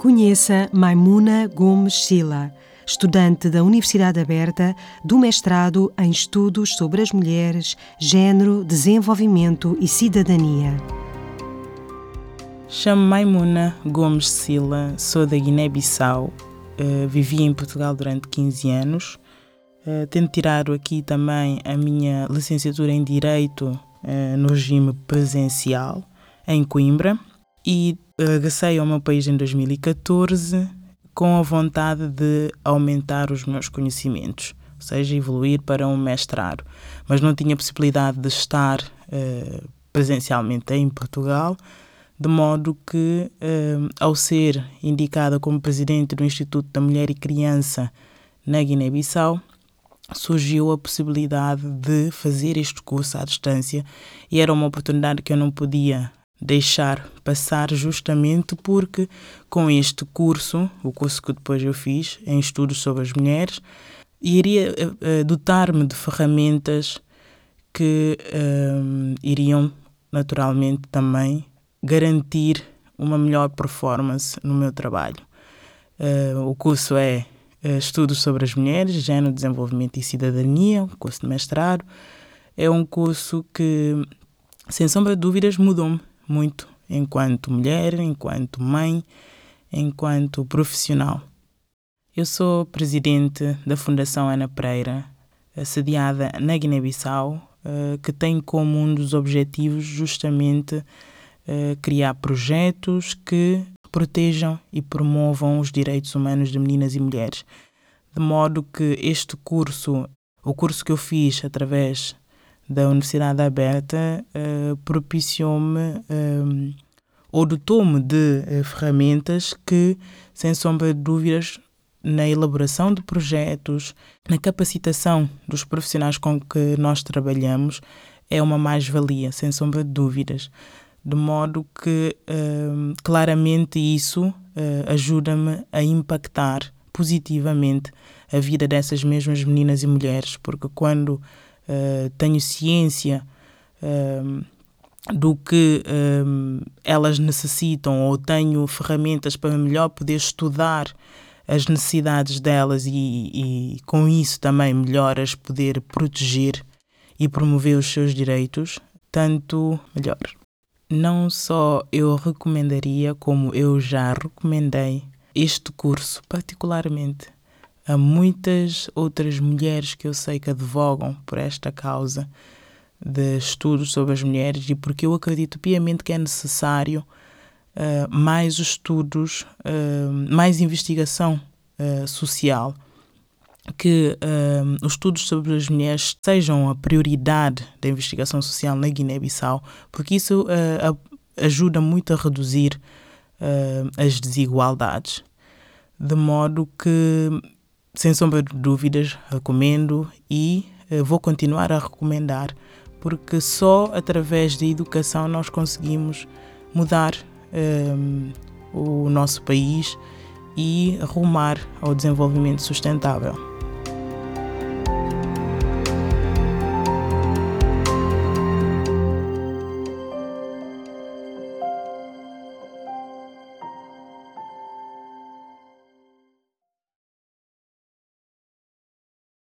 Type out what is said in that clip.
Conheça Maimuna Gomes Sila, estudante da Universidade Aberta do mestrado em Estudos sobre as Mulheres, Gênero, Desenvolvimento e Cidadania. Chamo Maimuna Gomes Sila, sou da Guiné-Bissau, uh, vivi em Portugal durante 15 anos. Uh, tento tirar aqui também a minha licenciatura em Direito uh, no regime presencial em Coimbra e regressei ao meu país em 2014 com a vontade de aumentar os meus conhecimentos, ou seja, evoluir para um mestrado. Mas não tinha possibilidade de estar uh, presencialmente em Portugal, de modo que, uh, ao ser indicada como presidente do Instituto da Mulher e Criança na Guiné-Bissau, surgiu a possibilidade de fazer este curso à distância e era uma oportunidade que eu não podia deixar passar justamente porque com este curso, o curso que depois eu fiz em estudos sobre as mulheres, iria uh, dotar-me de ferramentas que uh, iriam naturalmente também garantir uma melhor performance no meu trabalho. Uh, o curso é Estudos sobre as Mulheres, Gênero, Desenvolvimento e Cidadania, um curso de mestrado. É um curso que, sem sombra de dúvidas, mudou-me muito enquanto mulher, enquanto mãe, enquanto profissional. Eu sou presidente da Fundação Ana Pereira, sediada na Guiné-Bissau, eh, que tem como um dos objetivos justamente eh, criar projetos que protejam e promovam os direitos humanos de meninas e mulheres. De modo que este curso, o curso que eu fiz através da Universidade Aberta uh, propiciou-me um, eh, ou dotou-me de uh, ferramentas que, sem sombra de dúvidas, na elaboração de projetos, na capacitação dos profissionais com que nós trabalhamos, é uma mais-valia, sem sombra de dúvidas. De modo que, uh, claramente, isso uh, ajuda-me a impactar positivamente a vida dessas mesmas meninas e mulheres, porque quando eh, tenho ciência uh, do que uh, elas necessitam ou tenho ferramentas para melhor poder estudar as necessidades delas e, e com isso também melhor as poder proteger e promover os seus direitos, tanto melhor. Não só eu recomendaria, como eu já recomendei este curso, particularmente a muitas outras mulheres que eu sei que advogam por esta causa de estudos sobre as mulheres e porque eu acredito piamente que é necessário uh, mais estudos, uh, mais investigação uh, social, que os estudos sobre as mulheres sejam a prioridade da investigação social na Guiné-Bissau, porque isso ajuda muito a reduzir as desigualdades, de modo que sem sombra de dúvidas, recomendo e uh, vou continuar a recomendar, porque só através da educação nós conseguimos mudar um, o nosso país e rumar ao desenvolvimento sustentável.